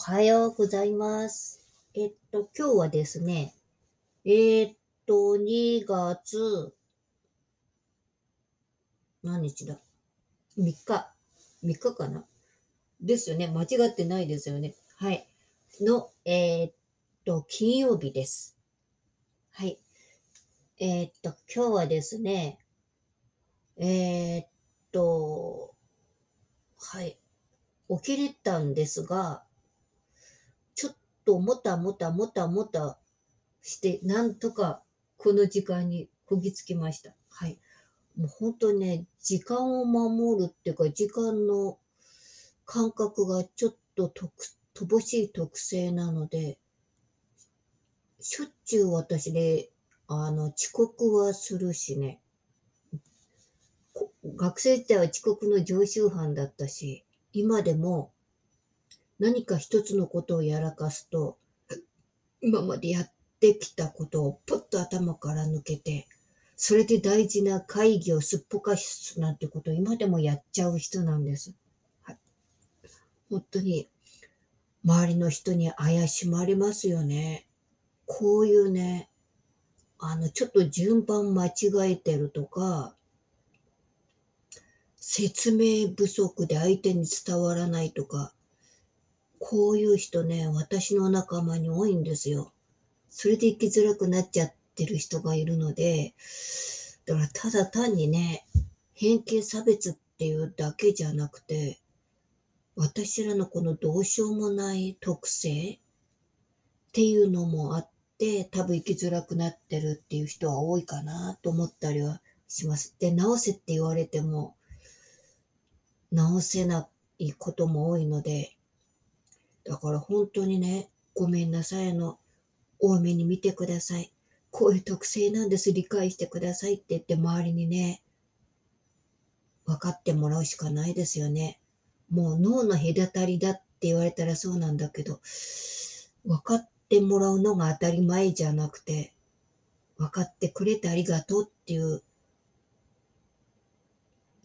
おはようございます。えっと、今日はですね、えーっと、2月、何日だ ?3 日。3日かな？ですよね。間違ってないですよね。はい。の、えーっと、金曜日です。はい。えーっと、今日はですね、えっと、はい。起きれたんですが、ともたもたもたもたして、なんとかこの時間にこぎつきました。はい。もう本当にね、時間を守るっていうか、時間の感覚がちょっと乏しい特性なので、しょっちゅう私で、あの、遅刻はするしね、学生時代は遅刻の常習犯だったし、今でも何か一つのことをやらかすと、今までやってきたことをポッと頭から抜けて、それで大事な会議をすっぽかすなんてことを今でもやっちゃう人なんです。はい、本当に、周りの人に怪しまれますよね。こういうね、あの、ちょっと順番間違えてるとか、説明不足で相手に伝わらないとか、こういう人ね、私の仲間に多いんですよ。それで生きづらくなっちゃってる人がいるので、だからただ単にね、偏見差別っていうだけじゃなくて、私らのこのどうしようもない特性っていうのもあって、多分生きづらくなってるっていう人は多いかなと思ったりはします。で、直せって言われても、直せないことも多いので、だから本当にね、ごめんなさいの、多めに見てください。こういう特性なんです、理解してくださいって言って周りにね、分かってもらうしかないですよね。もう脳の隔たりだって言われたらそうなんだけど、分かってもらうのが当たり前じゃなくて、分かってくれてありがとうっていう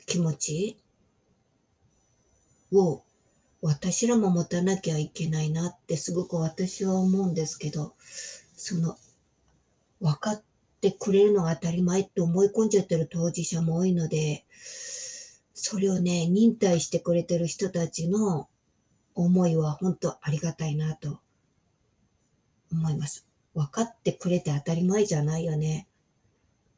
気持ちを私らも持たなきゃいけないなってすごく私は思うんですけど、その分かってくれるのが当たり前って思い込んじゃってる当事者も多いので、それをね、忍耐してくれてる人たちの思いは本当ありがたいなと思います。分かってくれて当たり前じゃないよね。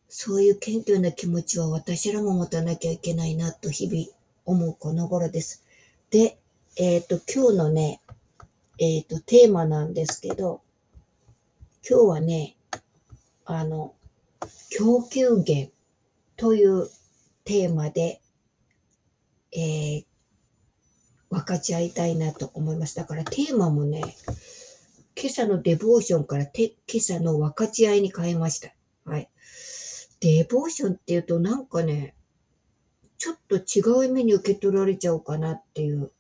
そういう謙虚な気持ちは私らも持たなきゃいけないなと日々思うこの頃です。で、えっ、と、今日のね、えっ、と、テーマなんですけど、今日はね、あの、供給源というテーマで、えー、分かち合いたいなと思います。だからテーマもね、今朝のデボーションからて今朝の分かち合いに変えました。はい。デボーションっていうとなんかね、ちょっと違う意味に受け取られちゃうかなっていう、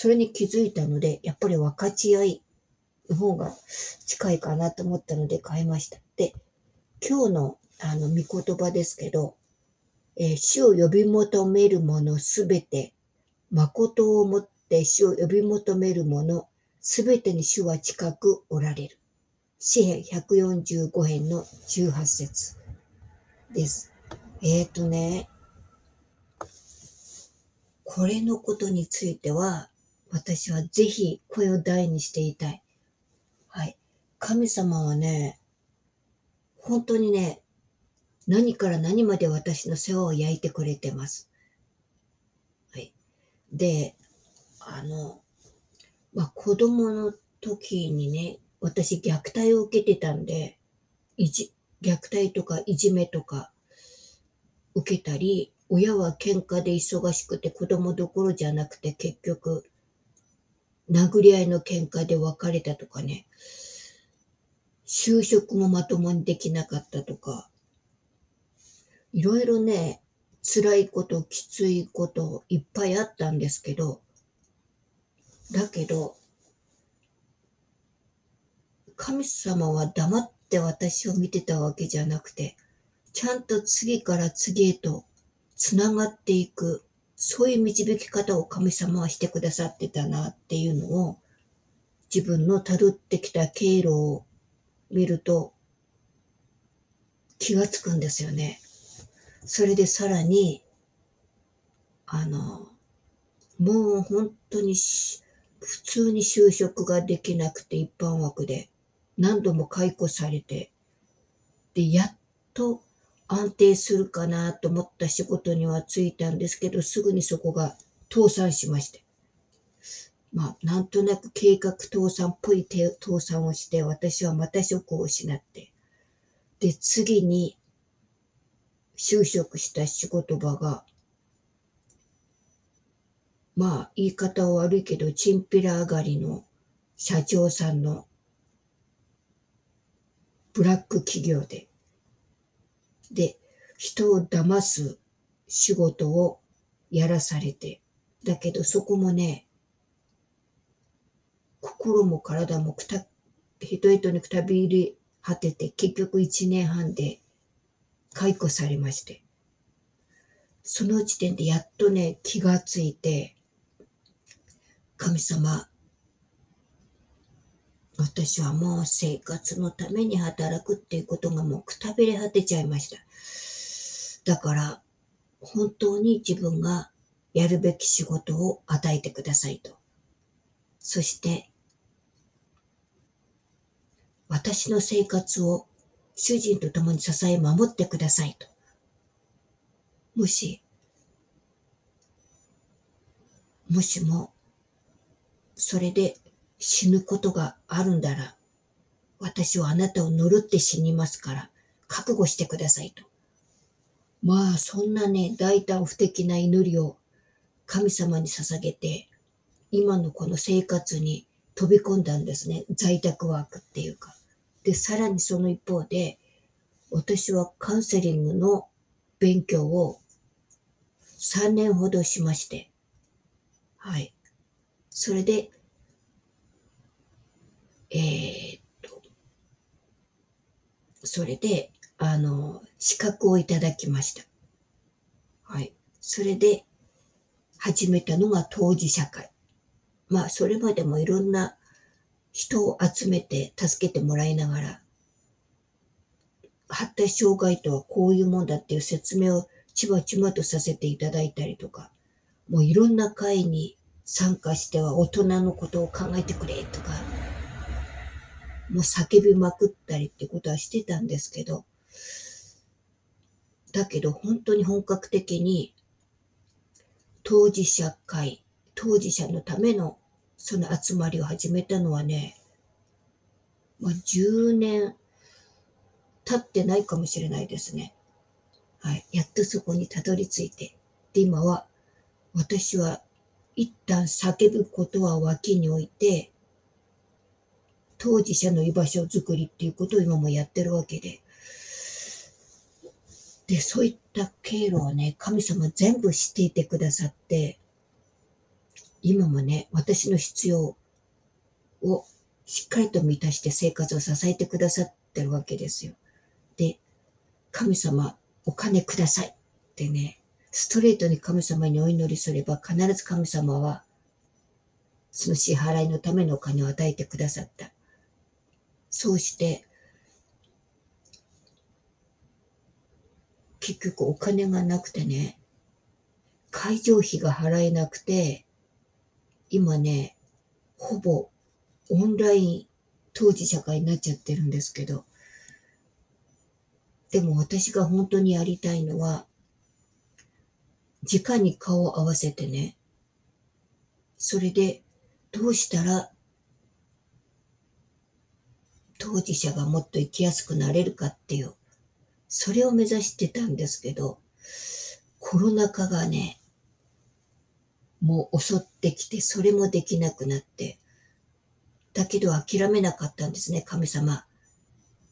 それに気づいたので、やっぱり分かち合いの方が近いかなと思ったので変えました。で、今日のあの、見言葉ですけど、えー死を呼び求めるものすべて、誠をもって死を呼び求めるものすべてに主は近くおられる。詩編145編の18節です。えっ、ー、とね、これのことについては、私はぜひ声を大にしていたい。はい。神様はね、本当にね、何から何まで私の世話を焼いてくれてます。はい。で、あの、まあ、子供の時にね、私虐待を受けてたんで、いじ、虐待とかいじめとか受けたり、親は喧嘩で忙しくて子供どころじゃなくて結局、殴り合いの喧嘩で別れたとかね、就職もまともにできなかったとか、いろいろね、辛いこと、きついこといっぱいあったんですけど、だけど、神様は黙って私を見てたわけじゃなくて、ちゃんと次から次へとつながっていく、そういう導き方を神様はしてくださってたなっていうのを、自分の辿ってきた経路を見ると気がつくんですよね。それでさらに、あの、もう本当に普通に就職ができなくて一般枠で何度も解雇されて、で、やっと安定するかなと思った仕事にはついたんですけど、すぐにそこが倒産しまして。まあ、なんとなく計画倒産っぽい倒産をして、私はまた職を失って。で、次に就職した仕事場が、まあ、言い方は悪いけど、チンピラ上がりの社長さんのブラック企業で、で、人を騙す仕事をやらされて、だけどそこもね、心も体もくた、人々にくたびり果てて、結局一年半で解雇されまして、その時点でやっとね、気がついて、神様、私はもう生活のために働くっていうことがもうくたびれ果てちゃいました。だから、本当に自分がやるべき仕事を与えてくださいと。そして、私の生活を主人と共に支え守ってくださいと。もし、もしもそれで死ぬことがあるんだら、私はあなたを呪って死にますから、覚悟してくださいと。まあ、そんなね、大胆不敵な祈りを神様に捧げて、今のこの生活に飛び込んだんですね。在宅ワークっていうか。で、さらにその一方で、私はカウンセリングの勉強を3年ほどしまして、はい。それで、えー、っと、それで、あの、資格をいただきました。はい。それで、始めたのが当事社会。まあ、それまでもいろんな人を集めて助けてもらいながら、発達障害とはこういうもんだっていう説明をちまちまとさせていただいたりとか、もういろんな会に参加しては大人のことを考えてくれとか、もう叫びまくったりってことはしてたんですけど、だけど本当に本格的に当事者会、当事者のためのその集まりを始めたのはね、まあ、10年経ってないかもしれないですね。はい。やっとそこにたどり着いて。で、今は私は一旦叫ぶことは脇に置いて、当事者の居場所づくりっていうことを今もやってるわけで。で、そういった経路をね、神様全部知っていてくださって、今もね、私の必要をしっかりと満たして生活を支えてくださってるわけですよ。で、神様、お金くださいってね、ストレートに神様にお祈りすれば必ず神様はその支払いのためのお金を与えてくださった。そうして、結局お金がなくてね、会場費が払えなくて、今ね、ほぼオンライン当事者会になっちゃってるんですけど、でも私が本当にやりたいのは、直に顔を合わせてね、それでどうしたら当事者がもっと生きやすくなれるかっていう、それを目指してたんですけど、コロナ禍がね、もう襲ってきて、それもできなくなって、だけど諦めなかったんですね、神様。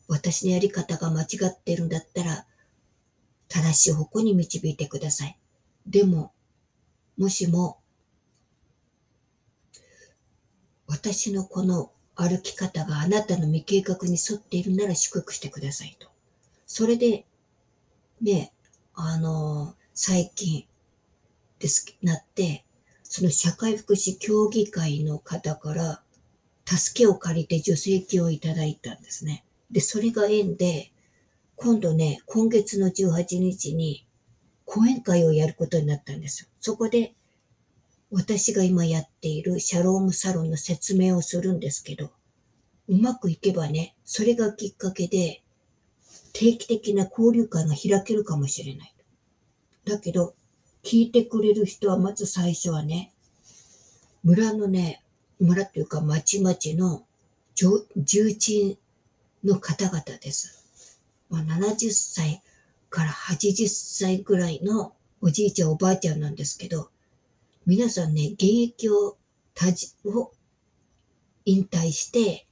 私のやり方が間違ってるんだったら、正しい方向に導いてください。でも、もしも、私のこの歩き方があなたの未計画に沿っているなら祝福してくださいと。それで、ね、あの、最近です、なって、その社会福祉協議会の方から、助けを借りて助成金をいただいたんですね。で、それが縁で、今度ね、今月の18日に講演会をやることになったんですよ。そこで、私が今やっているシャロームサロンの説明をするんですけど、うまくいけばね、それがきっかけで、定期的な交流会が開けるかもしれない。だけど、聞いてくれる人はまず最初はね、村のね、村っていうか町々の重鎮の方々です。まあ、70歳から80歳ぐらいのおじいちゃんおばあちゃんなんですけど、皆さんね、現役を、たじ、を引退して、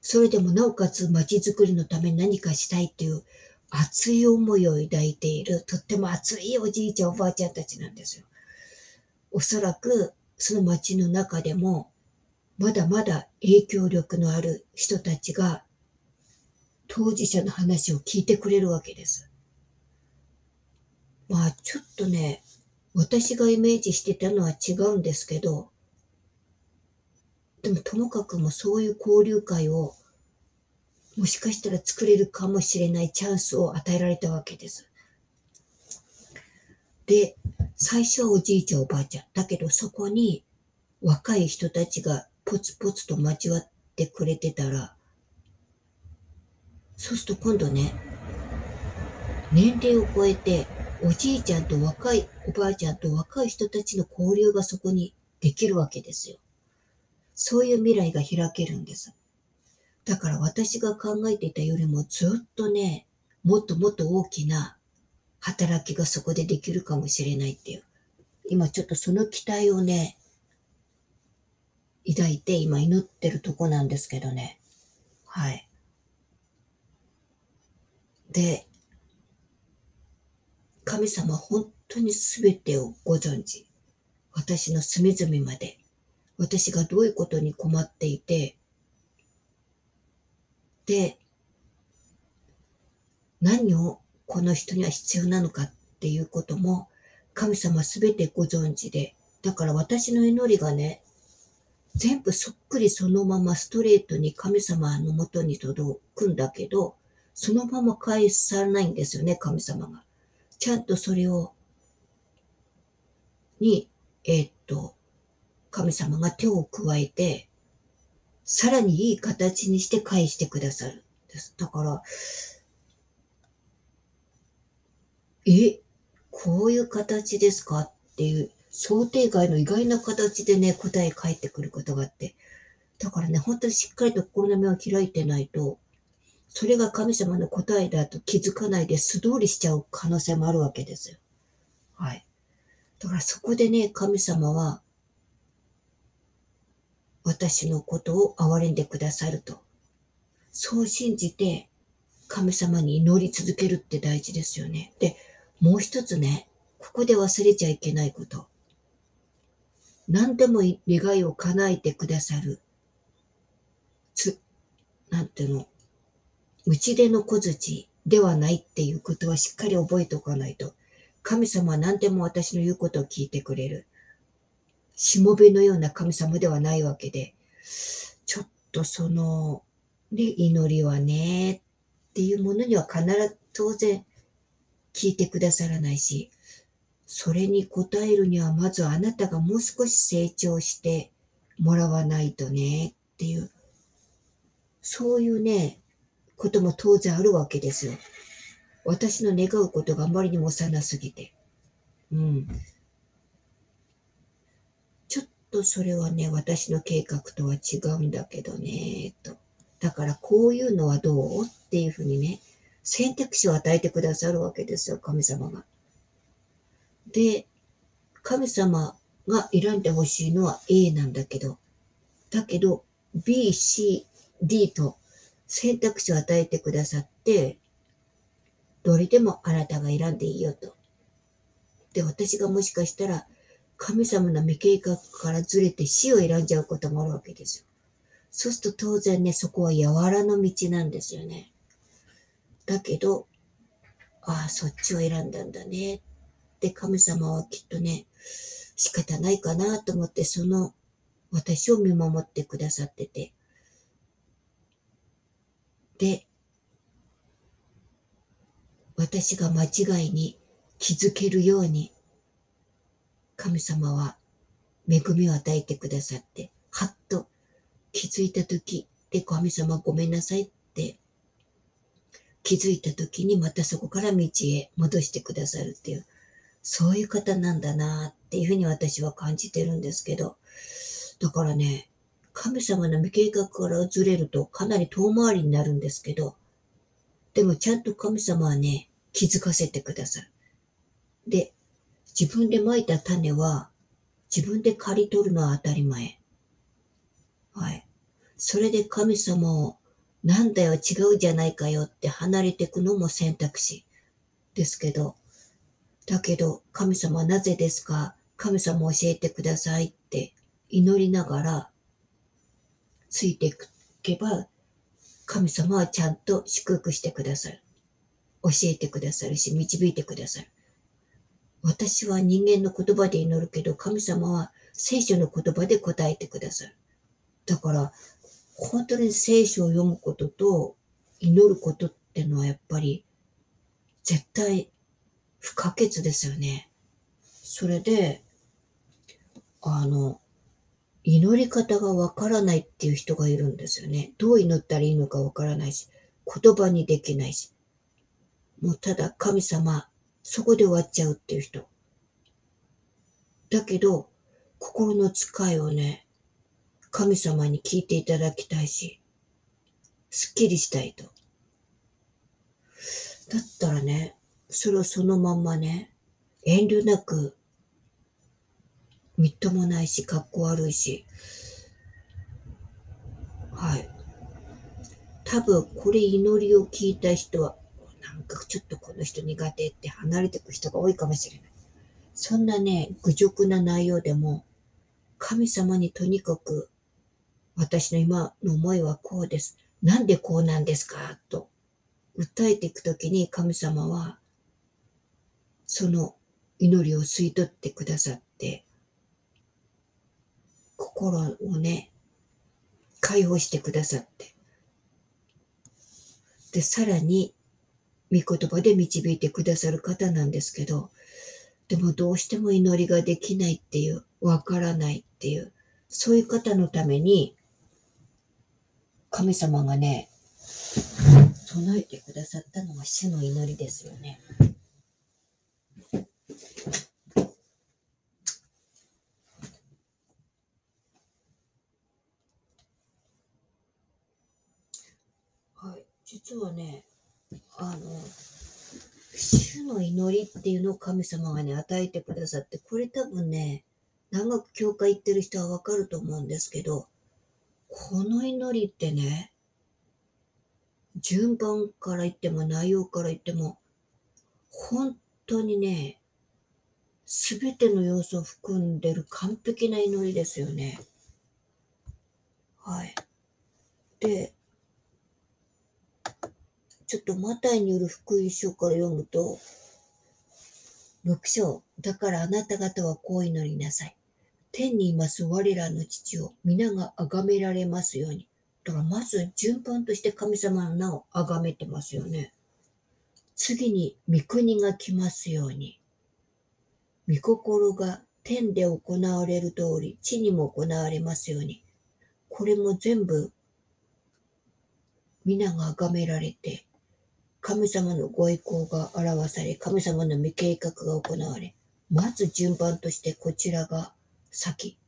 それでもなおかつ街づくりのため何かしたいっていう熱い思いを抱いている、とっても熱いおじいちゃんおばあちゃんたちなんですよ。おそらく、その街の中でも、まだまだ影響力のある人たちが、当事者の話を聞いてくれるわけです。まあ、ちょっとね、私がイメージしてたのは違うんですけど、でもともかくもそういう交流会をもしかしたら作れるかもしれないチャンスを与えられたわけです。で、最初はおじいちゃんおばあちゃん。だけどそこに若い人たちがポツポツと交わってくれてたら、そうすると今度ね、年齢を超えておじいちゃんと若いおばあちゃんと若い人たちの交流がそこにできるわけですよ。そういう未来が開けるんです。だから私が考えていたよりもずっとね、もっともっと大きな働きがそこでできるかもしれないっていう。今ちょっとその期待をね、抱いて今祈ってるとこなんですけどね。はい。で、神様本当に全てをご存知。私の隅々まで。私がどういうことに困っていて、で、何をこの人には必要なのかっていうことも神様すべてご存知で、だから私の祈りがね、全部そっくりそのままストレートに神様のもとに届くんだけど、そのまま返さないんですよね、神様が。ちゃんとそれを、に、え、っと、神様が手を加えて、さらにいい形にして返してくださるです。だから、え、こういう形ですかっていう想定外の意外な形でね、答え返ってくることがあって。だからね、本当にしっかりと心の目を開いてないと、それが神様の答えだと気づかないで素通りしちゃう可能性もあるわけですよ。はい。だからそこでね、神様は、私のことを憐れんでくださると。そう信じて神様に祈り続けるって大事ですよね。で、もう一つね、ここで忘れちゃいけないこと。何でも願いを叶えてくださる。つ、なんていうの、打ち出の小槌ではないっていうことはしっかり覚えておかないと。神様は何でも私の言うことを聞いてくれる。しもべのような神様ではないわけで、ちょっとその、ね、祈りはね、っていうものには必ず当然聞いてくださらないし、それに応えるにはまずあなたがもう少し成長してもらわないとねっていう、そういうね、ことも当然あるわけですよ。私の願うことがあまりにも幼すぎて。うん。とそれはね、私の計画とは違うんだけどね、と。だからこういうのはどう？っていうふうにね、選択肢を与えてくださるわけですよ、神様が。で、神様が選んでほしいのは A なんだけど、だけど B、C、D と選択肢を与えてくださって、どれでもあなたが選んでいいよと。で、私がもしかしたら神様の未計画からずれて死を選んじゃうこともあるわけですよ。そうすると当然ね、そこは柔らの道なんですよね。だけど、ああ、そっちを選んだんだね。って神様はきっとね、仕方ないかなと思って、その私を見守ってくださってて。で、私が間違いに気づけるように、神様は恵みを与えてくださって、はっと気づいたとき、で、神様ごめんなさいって気づいたときにまたそこから道へ戻してくださるっていう、そういう方なんだなっていうふうに私は感じてるんですけど、だからね、神様の未計画からずれるとかなり遠回りになるんですけど、でもちゃんと神様はね、気づかせてくださる。で、自分で蒔いた種は自分で刈り取るのは当たり前。はい。それで神様をなんだよ違うじゃないかよって離れていくのも選択肢ですけど、だけど神様なぜですか？神様教えてくださいって祈りながらついていけば神様はちゃんと祝福してくださる。教えてくださるし導いてくださる。私は人間の言葉で祈るけど、神様は聖書の言葉で答えてくださる。だから、本当に聖書を読むことと祈ることってのはやっぱり絶対不可欠ですよね。それで、あの、祈り方がわからないっていう人がいるんですよね。どう祈ったらいいのかわからないし、言葉にできないし。もうただ神様、そこで終わっちゃうっていう人。だけど、心の使いをね、神様に聞いていただきたいし、すっきりしたいと。だったらね、それをそのまんまね、遠慮なく、みっともないし、かっこ悪いし、はい。多分、これ祈りを聞いた人は、なんかちょっとこの人苦手って離れてく人が多いかもしれない。そんなね、愚直な内容でも、神様にとにかく、私の今の思いはこうです。なんでこうなんですか？と、訴えていくときに神様は、その祈りを吸い取ってくださって、心をね、解放してくださって、で、さらに御言葉で導いてくださる方なんですけど、でもどうしても祈りができないっていう、わからないっていう、そういう方のために、神様がね、備えてくださったのが主の祈りですよね。はい、実はね、あの、主の祈りっていうのを神様がね、与えてくださって、これ多分ね、長く教会行ってる人はわかると思うんですけど、この祈りってね、順番から言っても内容から言っても、本当にね、すべての要素を含んでる完璧な祈りですよね。はい。で、ちょっとマタイによる福音書から読むと、6章、だからあなた方はこう祈りなさい。天にいます我らの父を皆が崇められますように。だからまず順番として神様の名を崇めてますよね。次に御国が来ますように。御心が天で行われる通り地にも行われますように。これも全部皆が崇められて神様のご意向が表され、神様の未計画が行われ、まず順番としてこちらが先。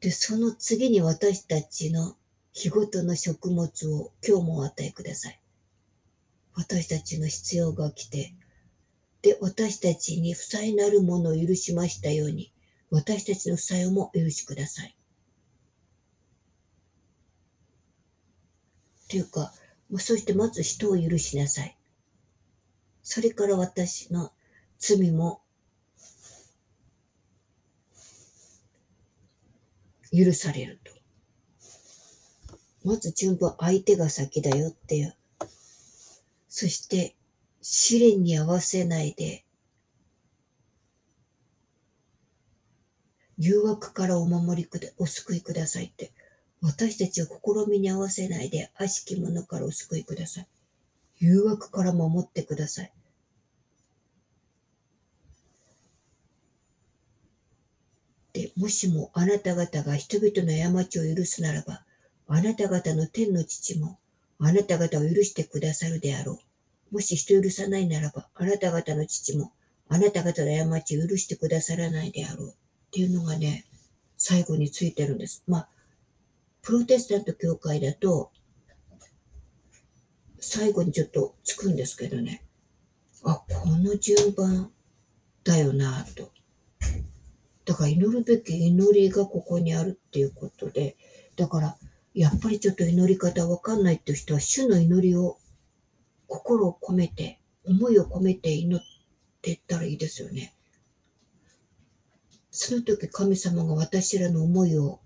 で、その次に私たちの日ごとの食物を今日もお与えください。私たちの必要が来て、で、私たちに負債なるものを許しましたように、私たちの負債をも許しください。というか、そしてまず人を許しなさい。それから私の罪も許されると。まず順番相手が先だよっていう。そして試練に合わせないで誘惑からお守りくだ、お救いくださいって。私たちを試みに合わせないで、悪しき者からお救いください。誘惑から守ってください。で、もしもあなた方が人々の過ちを許すならば、あなた方の天の父もあなた方を許してくださるであろう。もし人許さないならば、あなた方の父もあなた方の過ちを許してくださらないであろう。っていうのがね、最後についてるんです。まあ、プロテスタント教会だと、最後にちょっとつくんですけどね。あ、この順番だよなと。だから祈るべき祈りがここにあるっていうことで、だからやっぱりちょっと祈り方わかんないっていう人は主の祈りを心を込めて、思いを込めて祈っていったらいいですよね。その時神様が私らの思いを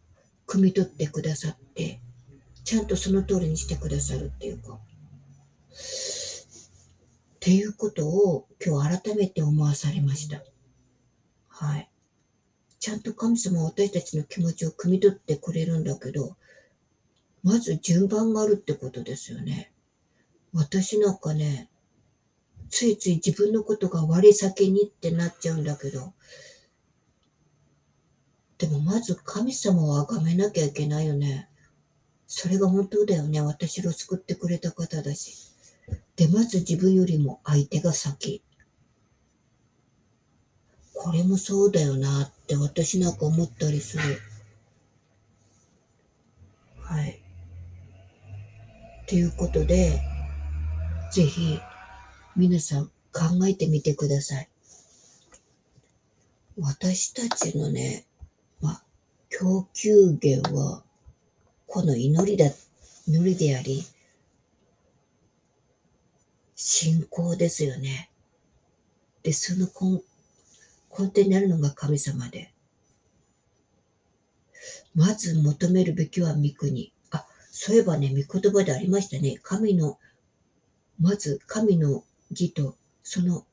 汲み取ってくださって、ちゃんとその通りにしてくださるっていうか。っていうことを今日改めて思わされました。はい。ちゃんと神様は私たちの気持ちを汲み取ってくれるんだけど、まず順番があるってことですよね。私なんかね、ついつい自分のことが割り先にってなっちゃうんだけど、でもまず神様を崇めなきゃいけないよね。それが本当だよね。私を救ってくれた方だし。で、まず自分よりも相手が先。これもそうだよなって私なんか思ったりする。はい。ということで、ぜひ皆さん考えてみてください。私たちのね、供給源はこの祈りだ、祈りであり、信仰ですよね。で、その根根底になるのが神様で。まず求めるべきは御国。あ、そういえばね、御言葉でありましたね。神の、まず神の義と、その、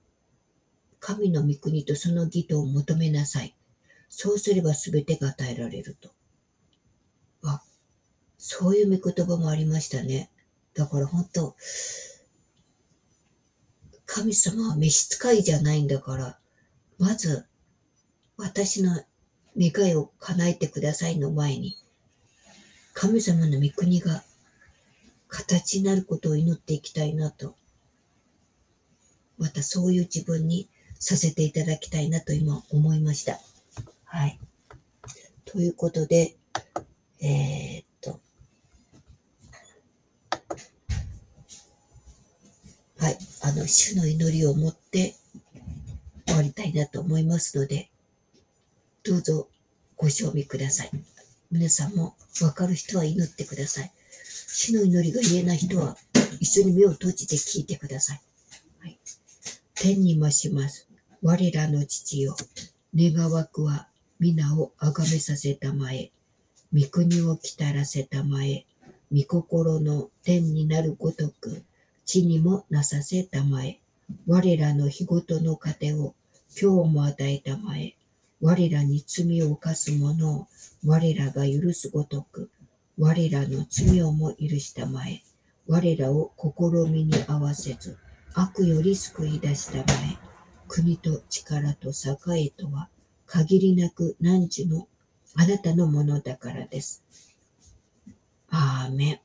神の御国とその義とを求めなさい。そうすれば全てが与えられると。あ、そういう御言葉もありましたね。だから本当、神様は召使いじゃないんだから、まず、私の願いを叶えてくださいの前に、神様の御国が形になることを祈っていきたいなと、またそういう自分にさせていただきたいなと今思いました。はい。ということで、えー、っと、はい。あの、主の祈りを持って終わりたいなと思いますので、どうぞご賞味ください。皆さんもわかる人は祈ってください。死の祈りが言えない人は一緒に目を閉じて聞いてください。はい、天に増します。我らの父よ。願わくは皆をあがめさせたまえ。御国を来たらせたまえ。御心の天になるごとく、地にもなさせたまえ。我らの日ごとの糧を今日も与えたまえ。我らに罪を犯す者を我らが許すごとく、我らの罪をも許したまえ。我らを試みに合わせず、悪より救い出したまえ。国と力と栄とは、限りなく何時もあなたのものだからです。アーメン。